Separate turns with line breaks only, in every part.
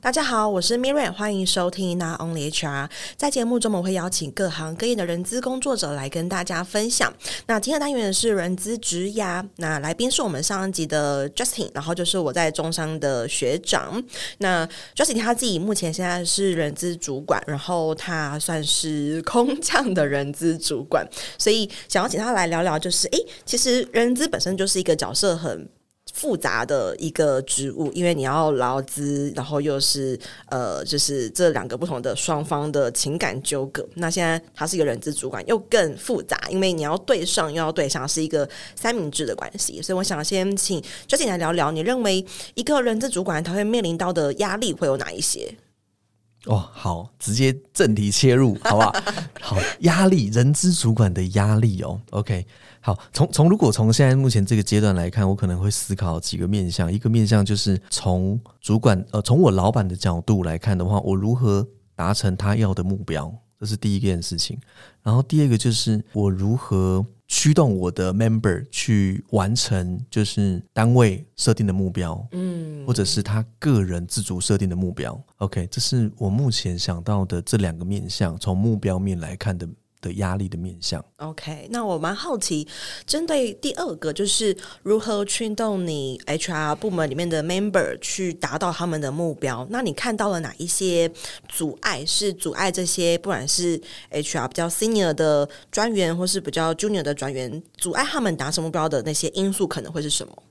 大家好，我是 Miriam，欢迎收听 Not Only HR。在节目中，我会邀请各行各业的人资工作者来跟大家分享。那今天的单元是人资职涯，那来宾是我们上一集的 Justin，然后就是我在中商的学长。那 Justin 他自己目前现在是人资主管，然后他算是空降的人资主管，所以想要请他来聊聊，就是诶，其实人资本身就是一个角色很。复杂的一个职务，因为你要劳资，然后又是呃，就是这两个不同的双方的情感纠葛。那现在他是一个人资主管，又更复杂，因为你要对上又要对上，是一个三明治的关系。所以我想先请 j u 来聊聊，你认为一个人资主管他会面临到的压力会有哪一些？
哦，好，直接正题切入，好不好？好，压力，人资主管的压力哦，OK。好，从从如果从现在目前这个阶段来看，我可能会思考几个面向。一个面向就是从主管呃，从我老板的角度来看的话，我如何达成他要的目标，这是第一件事情。然后第二个就是我如何驱动我的 member 去完成，就是单位设定的目标，嗯，或者是他个人自主设定的目标。OK，这是我目前想到的这两个面向，从目标面来看的。的压力的面向。
OK，那我蛮好奇，针对第二个，就是如何驱动你 HR 部门里面的 member 去达到他们的目标。那你看到了哪一些阻碍？是阻碍这些不管是 HR 比较 senior 的专员，或是比较 junior 的专员，阻碍他们达成目标的那些因素可能会是什么？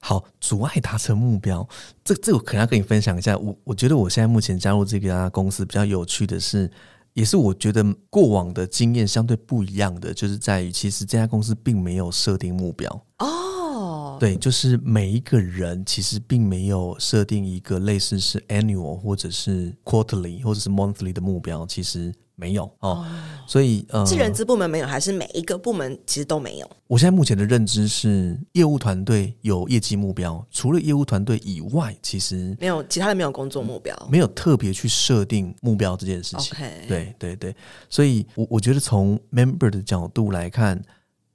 好，阻碍达成目标，这这我可能要跟你分享一下。我我觉得我现在目前加入这家公司比较有趣的是。也是我觉得过往的经验相对不一样的，就是在于其实这家公司并没有设定目标哦，对，就是每一个人其实并没有设定一个类似是 annual 或者是 quarterly 或者是 monthly 的目标，其实。没有哦，所以呃，
是人资部门没有，还是每一个部门其实都没有？
我现在目前的认知是，业务团队有业绩目标，除了业务团队以外，其实
没有其他的没有工作目标，
没有特别去设定目标这件事情。对对对，所以我我觉得从 member 的角度来看，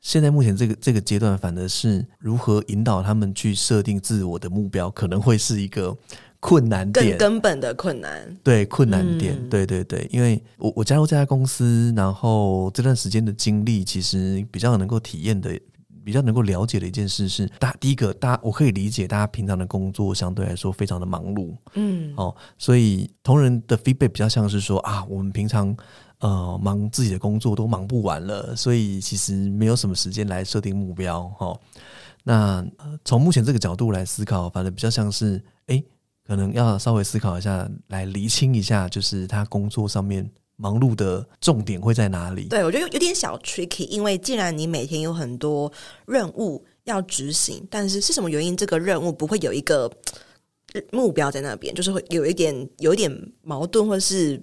现在目前这个这个阶段，反而是如何引导他们去设定自我的目标，可能会是一个。困难点，
更根本的困难，
对困难点，嗯、对对对，因为我我加入这家公司，然后这段时间的经历，其实比较能够体验的，比较能够了解的一件事是，大第一个，大家我可以理解，大家平常的工作相对来说非常的忙碌，嗯，哦，所以同仁的 feedback 比较像是说啊，我们平常呃忙自己的工作都忙不完了，所以其实没有什么时间来设定目标，哈、哦，那从目前这个角度来思考，反正比较像是，哎。可能要稍微思考一下，来厘清一下，就是他工作上面忙碌的重点会在哪里？
对，我觉得有点小 tricky，因为既然你每天有很多任务要执行，但是是什么原因这个任务不会有一个目标在那边，就是会有一点有一点矛盾或是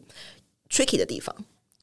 tricky 的地方。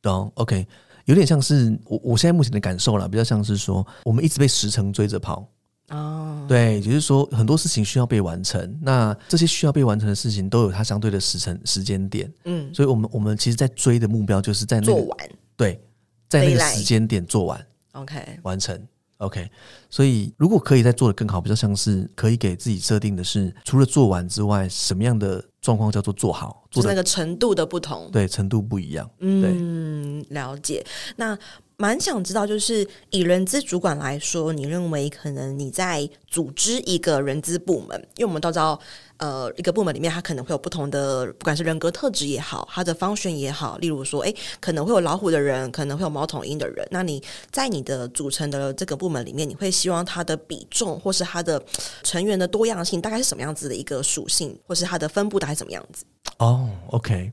懂，OK，有点像是我我现在目前的感受啦，比较像是说我们一直被时程追着跑。哦，oh. 对，就是说很多事情需要被完成，那这些需要被完成的事情都有它相对的时程时间点，嗯，所以我们我们其实，在追的目标就是在那个、
做完，
对，在那个时间点做完
，OK，
完成，OK，所以如果可以再做的更好，比较像是可以给自己设定的是，除了做完之外，什么样的状况叫做做好，做
那个程度的不同，
对，程度不一样，
嗯，对了解，那。蛮想知道，就是以人资主管来说，你认为可能你在组织一个人资部门，因为我们都知道，呃，一个部门里面它可能会有不同的，不管是人格特质也好，它的 function 也好，例如说，诶，可能会有老虎的人，可能会有猫头鹰的人。那你在你的组成的这个部门里面，你会希望它的比重，或是它的成员的多样性，大概是什么样子的一个属性，或是它的分布大概是什么样子？
哦，OK。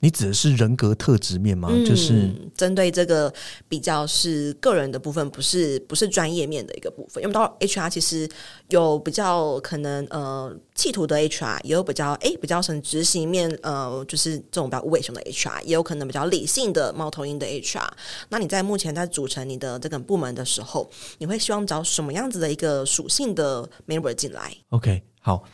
你指的是人格特质面吗？嗯、就是
针对这个比较是个人的部分，不是不是专业面的一个部分。因为到 HR 其实有比较可能呃企图的 HR，也有比较诶比较成执行面呃就是这种比较无尾熊的 HR，也有可能比较理性的猫头鹰的 HR。那你在目前在组成你的这个部门的时候，你会希望找什么样子的一个属性的 member 进来
？OK，好，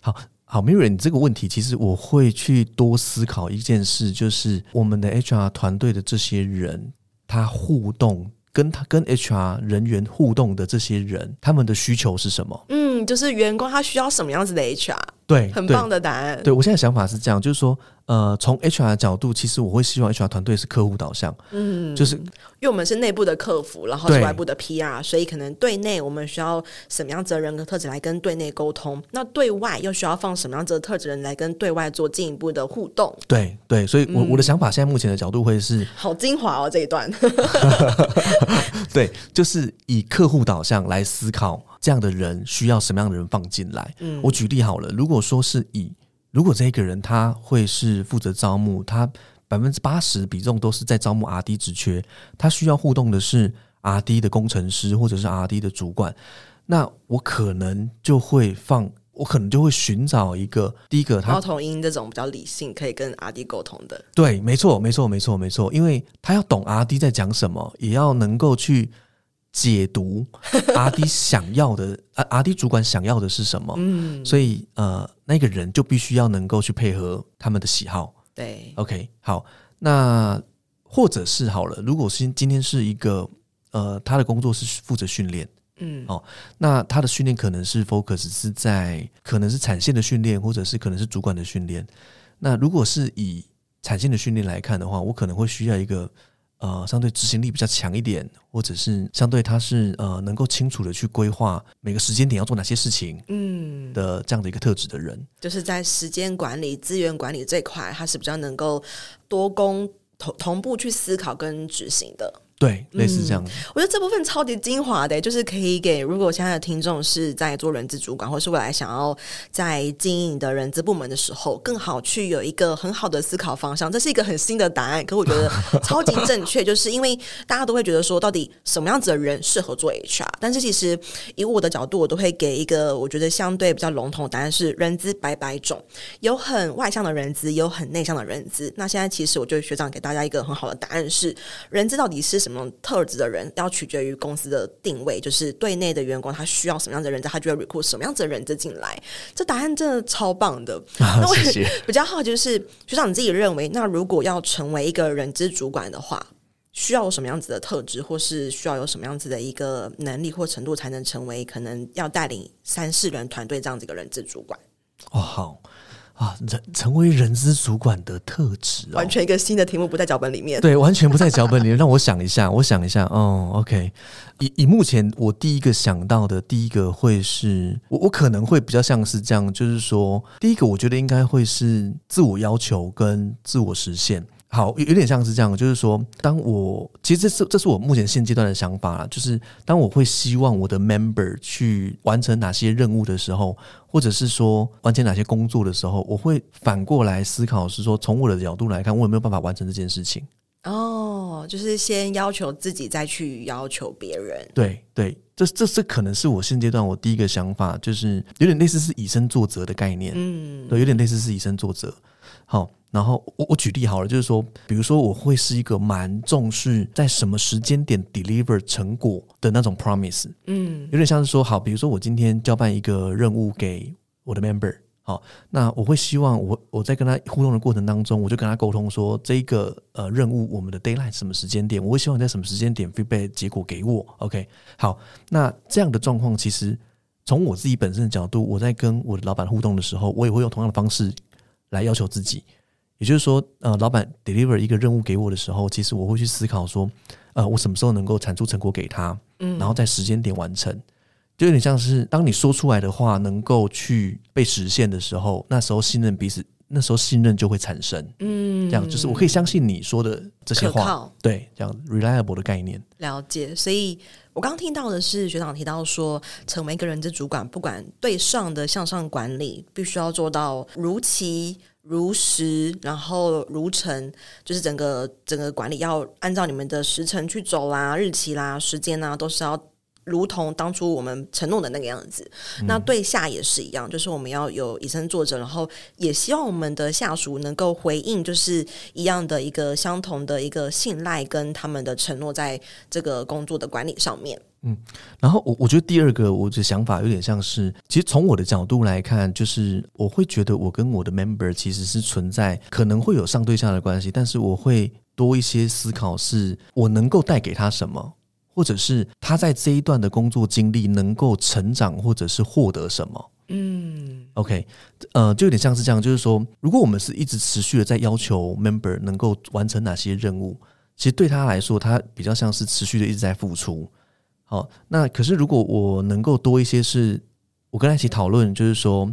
好。好，Miriam，你这个问题其实我会去多思考一件事，就是我们的 HR 团队的这些人，他互动跟他跟 HR 人员互动的这些人，他们的需求是什么？
嗯，就是员工他需要什么样子的 HR？
对，
很棒的答案。
对，我现在想法是这样，就是说，呃，从 HR 的角度，其实我会希望 HR 团队是客户导向，嗯，就是因
为我们是内部的客服，然后是外部的 PR，所以可能对内我们需要什么样子的人格特质来跟对内沟通，那对外又需要放什么样子的特质人来跟对外做进一步的互动。
对对，所以我，我、嗯、我的想法现在目前的角度会是
好精华哦，这一段，
对，就是以客户导向来思考。这样的人需要什么样的人放进来？嗯，我举例好了，如果说是以如果这个人他会是负责招募，他百分之八十比重都是在招募 RD 职缺，他需要互动的是 RD 的工程师或者是 RD 的主管，那我可能就会放，我可能就会寻找一个第一个他，
猫头鹰这种比较理性，可以跟 RD 沟通的。
对，没错，没错，没错，没错，因为他要懂 RD 在讲什么，也要能够去。解读阿迪想要的啊 阿迪主管想要的是什么？嗯，所以呃，那个人就必须要能够去配合他们的喜好。
对
，OK，好，那或者是好了，如果是今天是一个呃，他的工作是负责训练，嗯，哦，那他的训练可能是 focus 是在可能是产线的训练，或者是可能是主管的训练。那如果是以产线的训练来看的话，我可能会需要一个。呃，相对执行力比较强一点，或者是相对他是呃能够清楚的去规划每个时间点要做哪些事情，嗯的这样的一个特质的人，
就是在时间管理、资源管理这块，他是比较能够多工同同步去思考跟执行的。
对，类似这样、嗯。
我觉得这部分超级精华的，就是可以给如果现在的听众是在做人资主管，或是未来想要在经营的人资部门的时候，更好去有一个很好的思考方向。这是一个很新的答案，可我觉得超级正确，就是因为大家都会觉得说，到底什么样子的人适合做 HR？但是其实以我的角度，我都会给一个我觉得相对比较笼统的答案是：人资百百种，有很外向的人资，有很内向的人资。那现在其实我觉得学长给大家一个很好的答案是：人资到底是什么？特质的人要取决于公司的定位，就是对内的员工他需要什么样的人，他就要 recruit 什么样子的人才进来。这答案真的超棒的。啊、那我比较好奇就是学长你自己认为，那如果要成为一个人资主管的话，需要有什么样子的特质，或是需要有什么样子的一个能力或程度，才能成为可能要带领三四人团队这样子一个人资主管？
哦，好。啊，人成为人资主管的特质、哦，
完全一个新的题目不在脚本里面。
对，完全不在脚本里面。让我想一下，我想一下。哦，OK。以以目前我第一个想到的，第一个会是我我可能会比较像是这样，就是说，第一个我觉得应该会是自我要求跟自我实现。好，有有点像是这样，就是说，当我其实这是这是我目前现阶段的想法啦，就是当我会希望我的 member 去完成哪些任务的时候，或者是说完成哪些工作的时候，我会反过来思考，是说从我的角度来看，我有没有办法完成这件事情？
哦，就是先要求自己，再去要求别人。
对对，这这这可能是我现阶段我第一个想法，就是有点类似是以身作则的概念。嗯，对，有点类似是以身作则。好。然后我我举例好了，就是说，比如说我会是一个蛮重视在什么时间点 deliver 成果的那种 promise，嗯，有点像是说，好，比如说我今天交办一个任务给我的 member，好，那我会希望我我在跟他互动的过程当中，我就跟他沟通说，这一个呃任务我们的 deadline 什么时间点，我会希望在什么时间点 feedback 结果给我，OK，好，那这样的状况其实从我自己本身的角度，我在跟我的老板互动的时候，我也会用同样的方式来要求自己。也就是说，呃，老板 deliver 一个任务给我的时候，其实我会去思考说，呃，我什么时候能够产出成果给他，嗯，然后在时间点完成，就有点像是当你说出来的话能够去被实现的时候，那时候信任彼此，那时候信任就会产生，嗯，这样就是我可以相信你说的这些话，对，这样 reliable 的概念。
了解，所以我刚刚听到的是学长提到说，成为一个人资主管，不管对上的向上管理，必须要做到如期。如实，然后如程，就是整个整个管理要按照你们的时程去走啦，日期啦、时间啦，都是要如同当初我们承诺的那个样子。嗯、那对下也是一样，就是我们要有以身作则，然后也希望我们的下属能够回应，就是一样的一个相同的一个信赖跟他们的承诺，在这个工作的管理上面。
嗯，然后我我觉得第二个我的想法有点像是，其实从我的角度来看，就是我会觉得我跟我的 member 其实是存在可能会有上对下的关系，但是我会多一些思考，是我能够带给他什么，或者是他在这一段的工作经历能够成长或者是获得什么。嗯，OK，呃，就有点像是这样，就是说，如果我们是一直持续的在要求 member 能够完成哪些任务，其实对他来说，他比较像是持续的一直在付出。好，那可是如果我能够多一些，是我跟他一起讨论，就是说，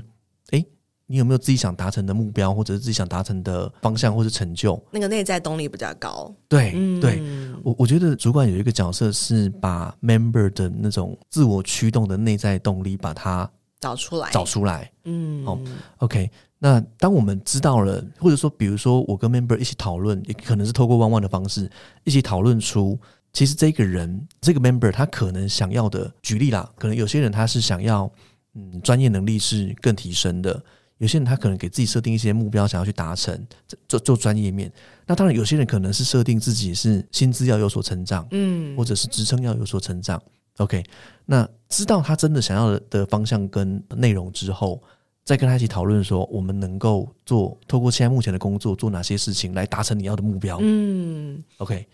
诶，你有没有自己想达成的目标，或者是自己想达成的方向，或者成就？
那个内在动力比较高。
对，嗯、对我我觉得主管有一个角色是把 member 的那种自我驱动的内在动力，把它
找出来，
找出来。嗯，好，OK。那当我们知道了，或者说，比如说我跟 member 一起讨论，也可能是透过 one one 的方式一起讨论出。其实这个人，这个 member，他可能想要的，举例啦，可能有些人他是想要，嗯，专业能力是更提升的；有些人他可能给自己设定一些目标，想要去达成，做做专业面。那当然，有些人可能是设定自己是薪资要有所成长，嗯，或者是职称要有所成长。OK，那知道他真的想要的的方向跟内容之后，再跟他一起讨论说，我们能够做，透过现在目前的工作做哪些事情来达成你要的目标。嗯，OK。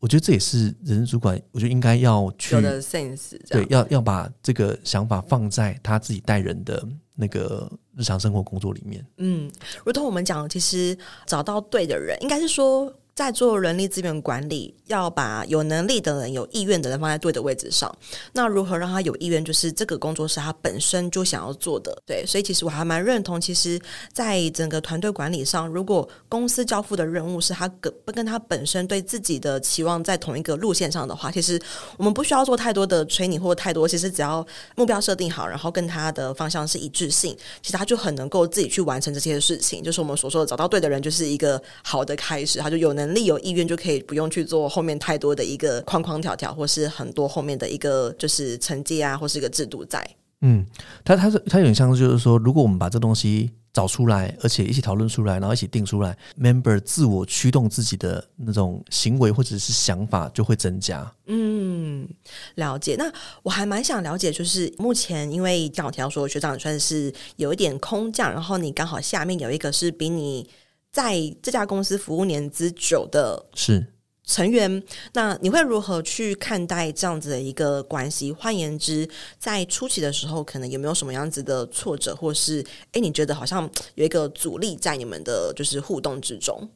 我觉得这也是人事主管，我觉得应该要去
有的 sense，
对，要要把这个想法放在他自己带人的那个日常生活工作里面。
嗯，如同我们讲，其实找到对的人，应该是说。在做人力资源管理，要把有能力的人、有意愿的人放在对的位置上。那如何让他有意愿？就是这个工作是他本身就想要做的。对，所以其实我还蛮认同，其实，在整个团队管理上，如果公司交付的任务是他跟不跟他本身对自己的期望在同一个路线上的话，其实我们不需要做太多的催你或太多。其实只要目标设定好，然后跟他的方向是一致性，其实他就很能够自己去完成这些事情。就是我们所说的找到对的人，就是一个好的开始。他就有能。能力有意愿就可以不用去做后面太多的一个框框条条，或是很多后面的一个就是成绩啊，或是一个制度在。
嗯，他他是他有点像就是说，如果我们把这东西找出来，而且一起讨论出来，然后一起定出来，member 自我驱动自己的那种行为或者是想法就会增加。
嗯，了解。那我还蛮想了解，就是目前因为刚好提到说学长算是有一点空降，然后你刚好下面有一个是比你。在这家公司服务年资久的是成员，是那你会如何去看待这样子的一个关系？换言之，在初期的时候，可能有没有什么样子的挫折，或是诶，你觉得好像有一个阻力在你们的就是互动之中？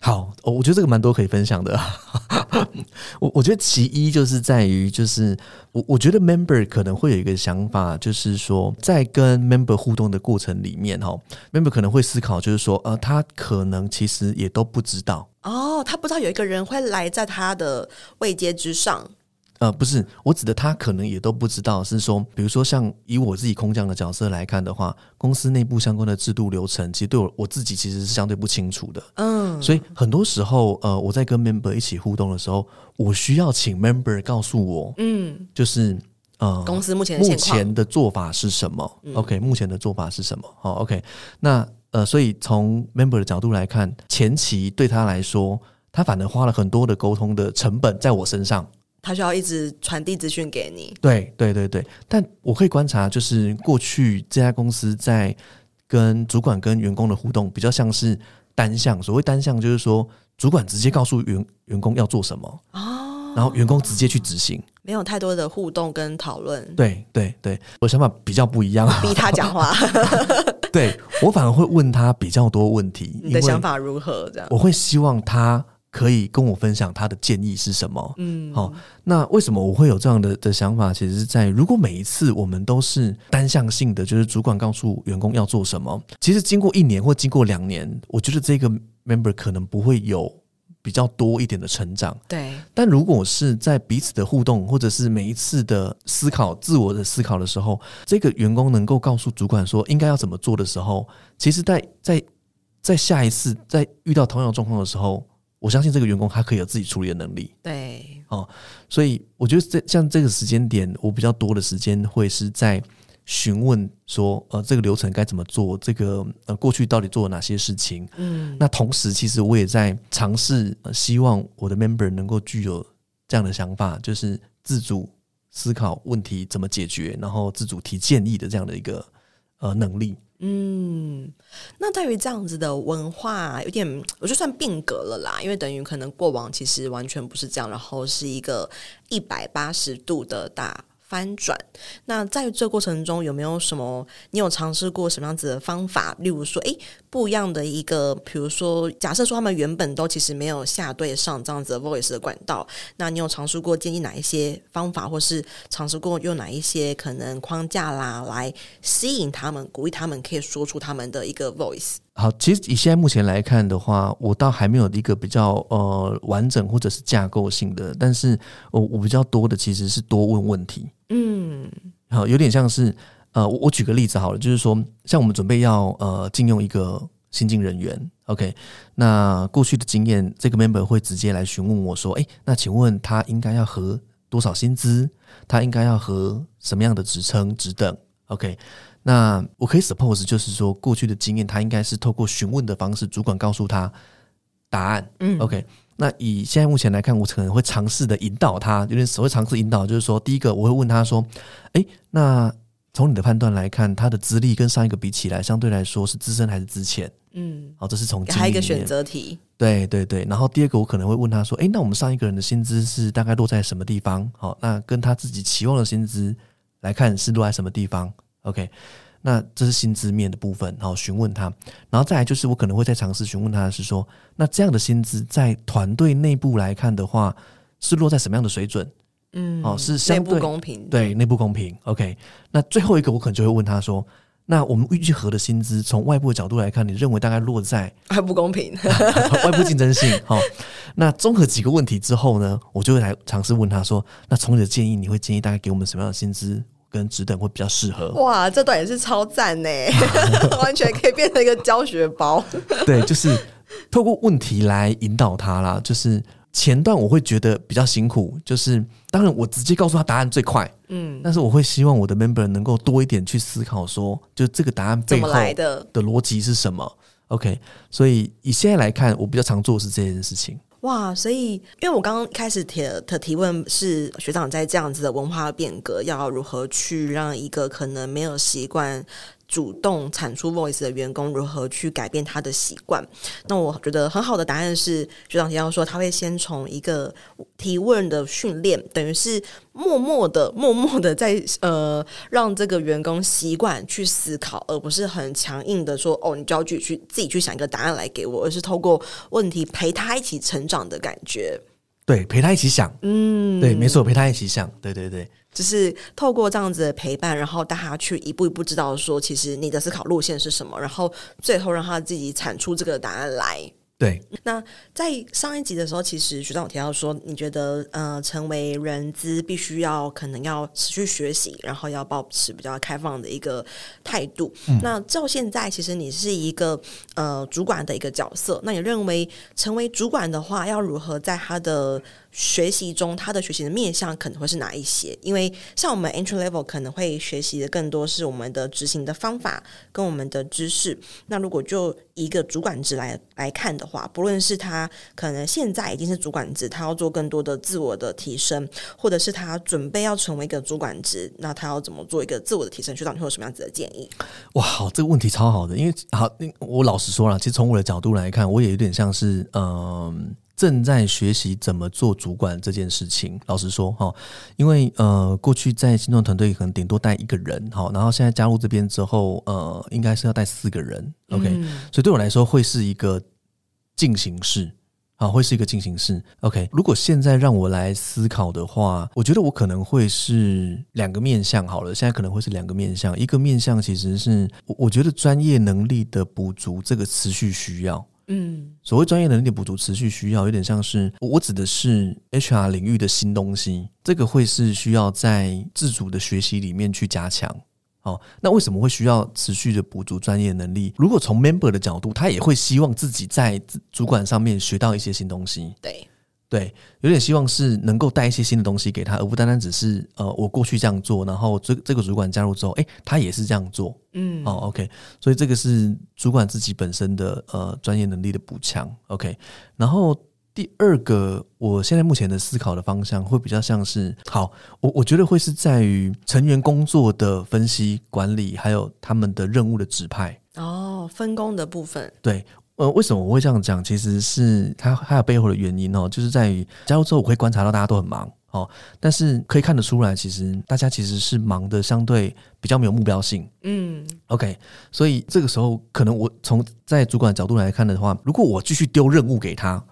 好，我觉得这个蛮多可以分享的。我我觉得其一就是在于，就是我我觉得 member 可能会有一个想法，就是说在跟 member 互动的过程里面，哈，member 可能会思考，就是说，呃，他可能其实也都不知道，
哦，他不知道有一个人会来在他的位阶之上。
呃，不是，我指的他可能也都不知道，是说，比如说像以我自己空降的角色来看的话，公司内部相关的制度流程，其实对我我自己其实是相对不清楚的。嗯，所以很多时候，呃，我在跟 member 一起互动的时候，我需要请 member 告诉我，嗯，就是呃，
公司目前
目前的做法是什么？嗯，OK，目前的做法是什么？好，OK，那呃，所以从 member 的角度来看，前期对他来说，他反而花了很多的沟通的成本在我身上。
他需要一直传递资讯给你。
对对对对，但我可以观察，就是过去这家公司在跟主管跟员工的互动比较像是单向。所谓单向，就是说主管直接告诉员员工要做什么，哦，然后员工直接去执行，
没有太多的互动跟讨论。
对对对，我想法比较不一样，
逼他讲话。
对，我反而会问他比较多问题。
你的想法如何？这样
我会希望他。可以跟我分享他的建议是什么？嗯，好，那为什么我会有这样的的想法？其实是在如果每一次我们都是单向性的，就是主管告诉员工要做什么，其实经过一年或经过两年，我觉得这个 member 可能不会有比较多一点的成长。
对，
但如果是在彼此的互动，或者是每一次的思考、自我的思考的时候，这个员工能够告诉主管说应该要怎么做的时候，其实在，在在在下一次在遇到同样状况的时候。我相信这个员工他可以有自己处理的能力。
对，
哦，所以我觉得这像这个时间点，我比较多的时间会是在询问说，呃，这个流程该怎么做？这个呃，过去到底做了哪些事情？嗯，那同时其实我也在尝试，呃，希望我的 member 能够具有这样的想法，就是自主思考问题怎么解决，然后自主提建议的这样的一个呃能力。
嗯，那对于这样子的文化，有点我就算变革了啦，因为等于可能过往其实完全不是这样，然后是一个一百八十度的大翻转。那在这过程中有没有什么？你有尝试过什么样子的方法？例如说，诶，不一样的一个，比如说，假设说他们原本都其实没有下对上这样子的 voice 的管道，那你有尝试过建议哪一些方法，或是尝试过用哪一些可能框架啦，来吸引他们，鼓励他们可以说出他们的一个 voice？
好，其实以现在目前来看的话，我倒还没有一个比较呃完整或者是架构性的，但是我我比较多的其实是多问问题。嗯，好，有点像是呃，我我举个例子好了，就是说，像我们准备要呃禁用一个新进人员，OK，那过去的经验，这个 member 会直接来询问我说，诶，那请问他应该要和多少薪资？他应该要和什么样的职称职等？OK，那我可以 suppose 就是说，过去的经验，他应该是透过询问的方式，主管告诉他答案。嗯，OK。那以现在目前来看，我可能会尝试的引导他，有点所谓尝试引导，就是说，第一个我会问他说：“诶，那从你的判断来看，他的资历跟上一个比起来，相对来说是资深还是资浅？”嗯，好，这是从
还有一个选择题。
对对对，然后第二个我可能会问他说：“诶，那我们上一个人的薪资是大概落在什么地方？好，那跟他自己期望的薪资来看是落在什么地方？”OK。那这是薪资面的部分，然后询问他，然后再来就是我可能会再尝试询问他的是说，那这样的薪资在团队内部来看的话，是落在什么样的水准？嗯，哦，是相对
内部公平，
对，内部公平。OK，那最后一个我可能就会问他说，那我们预计核的薪资从外部的角度来看，你认为大概落在
外部公平，
外部竞争性？好，那综合几个问题之后呢，我就会来尝试问他说，那从你的建议，你会建议大概给我们什么样的薪资？跟职等会比较适合。
哇，这段也是超赞呢，完全可以变成一个教学包。
对，就是透过问题来引导他啦。就是前段我会觉得比较辛苦，就是当然我直接告诉他答案最快，嗯，但是我会希望我的 member 能够多一点去思考说，说就这个答案背后的的逻辑是什么。OK，所以以现在来看，我比较常做的是这件事情。
哇，所以因为我刚刚开始提的提问是学长在这样子的文化变革，要如何去让一个可能没有习惯。主动产出 voice 的员工如何去改变他的习惯？那我觉得很好的答案是学长提到说，他会先从一个提问的训练，等于是默默的、默默的在呃让这个员工习惯去思考，而不是很强硬的说哦，你就要去去自己去想一个答案来给我，而是透过问题陪他一起成长的感觉。
对，陪他一起想，嗯，对，没错，陪他一起想，对对对，
就是透过这样子的陪伴，然后带他去一步一步知道说，其实你的思考路线是什么，然后最后让他自己产出这个答案来。
对，
那在上一集的时候，其实学长有提到说，你觉得呃，成为人资必须要可能要持续学习，然后要保持比较开放的一个态度。嗯、那照现在，其实你是一个呃主管的一个角色，那你认为成为主管的话，要如何在他的学习中，他的学习的面向可能会是哪一些？因为像我们 entry level 可能会学习的更多是我们的执行的方法跟我们的知识。那如果就一个主管职来来看的话，不论是他可能现在已经是主管职，他要做更多的自我的提升，或者是他准备要成为一个主管职，那他要怎么做一个自我的提升？学长，你会有什么样子的建议？
哇，这个问题超好的，因为好，我老实说了，其实从我的角度来看，我也有点像是嗯。正在学习怎么做主管这件事情。老实说，哈，因为呃，过去在新创团队可能顶多带一个人，好，然后现在加入这边之后，呃，应该是要带四个人，OK，嗯，所以对我来说会是一个进行式，啊，会是一个进行式，OK。如果现在让我来思考的话，我觉得我可能会是两个面向，好了，现在可能会是两个面向，一个面向其实是我我觉得专业能力的补足，这个持续需要。嗯，所谓专业能力的补足，持续需要有点像是我指的是 HR 领域的新东西，这个会是需要在自主的学习里面去加强。哦，那为什么会需要持续的补足专业能力？如果从 member 的角度，他也会希望自己在主管上面学到一些新东西。
对。
对，有点希望是能够带一些新的东西给他，而不单单只是呃，我过去这样做，然后这这个主管加入之后，诶，他也是这样做，嗯，哦，OK，所以这个是主管自己本身的呃专业能力的补强，OK。然后第二个，我现在目前的思考的方向会比较像是，好，我我觉得会是在于成员工作的分析管理，还有他们的任务的指派，
哦，分工的部分，
对。呃，为什么我会这样讲？其实是它还有背后的原因哦，就是在于加入之后，我会观察到大家都很忙，哦，但是可以看得出来，其实大家其实是忙的相对比较没有目标性。嗯，OK，所以这个时候可能我从在主管角度来看的话，如果我继续丢任务给他，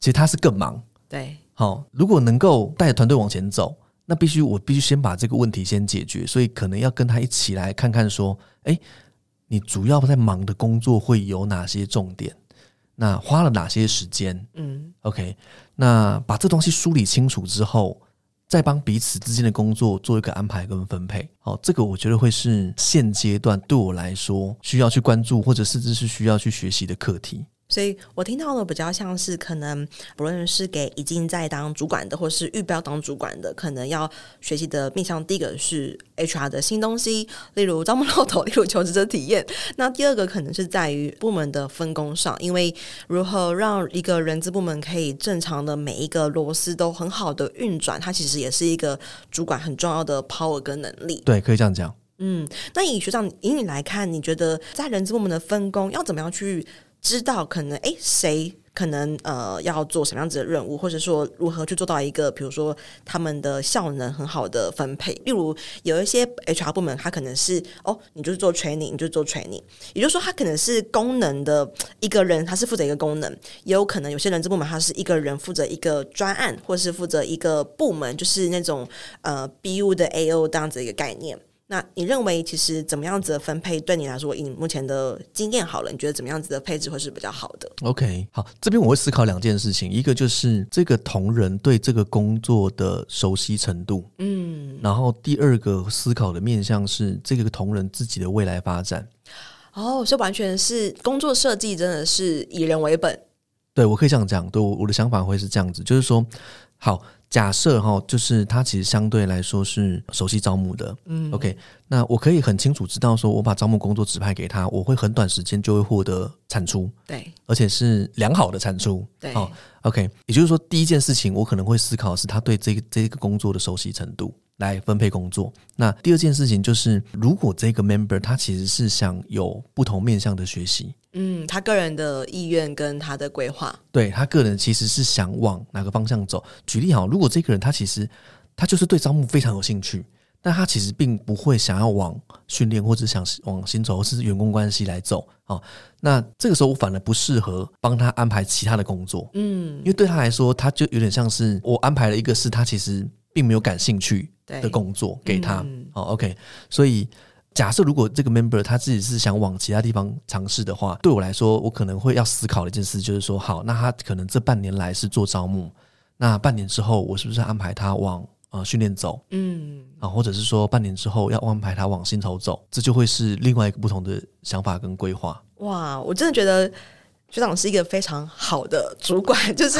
其实他是更忙。
对，
好、哦，如果能够带着团队往前走，那必须我必须先把这个问题先解决，所以可能要跟他一起来看看说，哎，你主要在忙的工作会有哪些重点？那花了哪些时间？嗯，OK，那把这东西梳理清楚之后，再帮彼此之间的工作做一个安排跟分配。好，这个我觉得会是现阶段对我来说需要去关注，或者甚至是需要去学习的课题。
所以我听到的比较像是，可能不论是给已经在当主管的，或是预标当主管的，可能要学习的面向，第一个是 HR 的新东西，例如招募漏斗，例如求职者体验。那第二个可能是在于部门的分工上，因为如何让一个人资部门可以正常的每一个螺丝都很好的运转，它其实也是一个主管很重要的 power 跟能力。
对，可以这样讲。
嗯，那以学长以你来看，你觉得在人资部门的分工要怎么样去？知道可能诶，谁可能呃要做什么样子的任务，或者说如何去做到一个比如说他们的效能很好的分配。例如有一些 HR 部门，他可能是哦，你就是做 training，你就做 training，也就是说他可能是功能的一个人，他是负责一个功能；也有可能有些人资部门他是一个人负责一个专案，或是负责一个部门，就是那种呃 BU 的 AO 这样子一个概念。那你认为其实怎么样子的分配对你来说，以目前的经验好了，你觉得怎么样子的配置会是比较好的
？OK，好，这边我会思考两件事情，一个就是这个同仁对这个工作的熟悉程度，嗯，然后第二个思考的面向是这个同仁自己的未来发展。
哦，所以完全是工作设计真的是以人为本。
对，我可以这样讲，对，我的想法会是这样子，就是说，好。假设哈，就是他其实相对来说是熟悉招募的，嗯，OK，那我可以很清楚知道说，我把招募工作指派给他，我会很短时间就会获得产出，
对，
而且是良好的产出，
对，
好，OK，也就是说，第一件事情我可能会思考的是他对这个这个工作的熟悉程度。来分配工作。那第二件事情就是，如果这个 member 他其实是想有不同面向的学习，
嗯，他个人的意愿跟他的规划，
对他个人其实是想往哪个方向走。举例好，如果这个人他其实他就是对招募非常有兴趣，但他其实并不会想要往训练或者想往薪酬或是员工关系来走啊。那这个时候我反而不适合帮他安排其他的工作，嗯，因为对他来说，他就有点像是我安排了一个是他其实并没有感兴趣。的工作给他，哦，OK。所以假设如果这个 member 他自己是想往其他地方尝试的话，对我来说，我可能会要思考的一件事就是说，好，那他可能这半年来是做招募，那半年之后我是不是安排他往呃训练走？嗯，啊，或者是说半年之后要安排他往薪酬走，这就会是另外一个不同的想法跟规划。
哇，我真的觉得。学长是一个非常好的主管，就是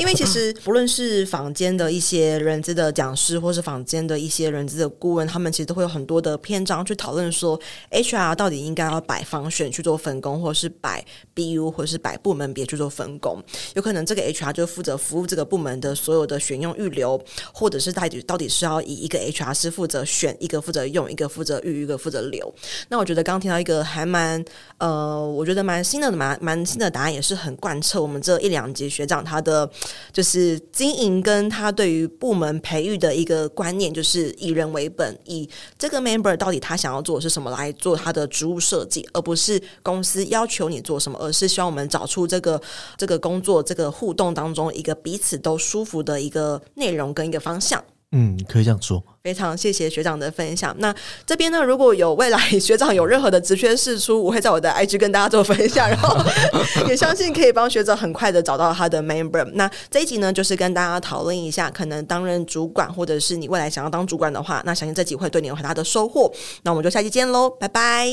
因为其实不论是坊间的一些人资的讲师，或是坊间的一些人资的顾问，他们其实都会有很多的篇章去讨论说，HR 到底应该要摆方选去做分工，或是摆 BU，或是摆部门别去做分工。有可能这个 HR 就负责服务这个部门的所有的选用预留，或者是到底到底是要以一个 HR 是负责选，一个负责用，一个负责预，一个负责留。那我觉得刚刚听到一个还蛮呃，我觉得蛮新的，蛮蛮新的。答案也是很贯彻我们这一两节学长他的就是经营跟他对于部门培育的一个观念，就是以人为本，以这个 member 到底他想要做的是什么来做他的职务设计，而不是公司要求你做什么，而是希望我们找出这个这个工作这个互动当中一个彼此都舒服的一个内容跟一个方向。
嗯，可以这样说。
非常谢谢学长的分享。那这边呢，如果有未来 学长有任何的职缺事出，我会在我的 IG 跟大家做分享，然后 也相信可以帮学长很快的找到他的 member。那这一集呢，就是跟大家讨论一下，可能担任主管，或者是你未来想要当主管的话，那相信这集会对你有很大的收获。那我们就下期见喽，拜拜，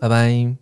拜拜。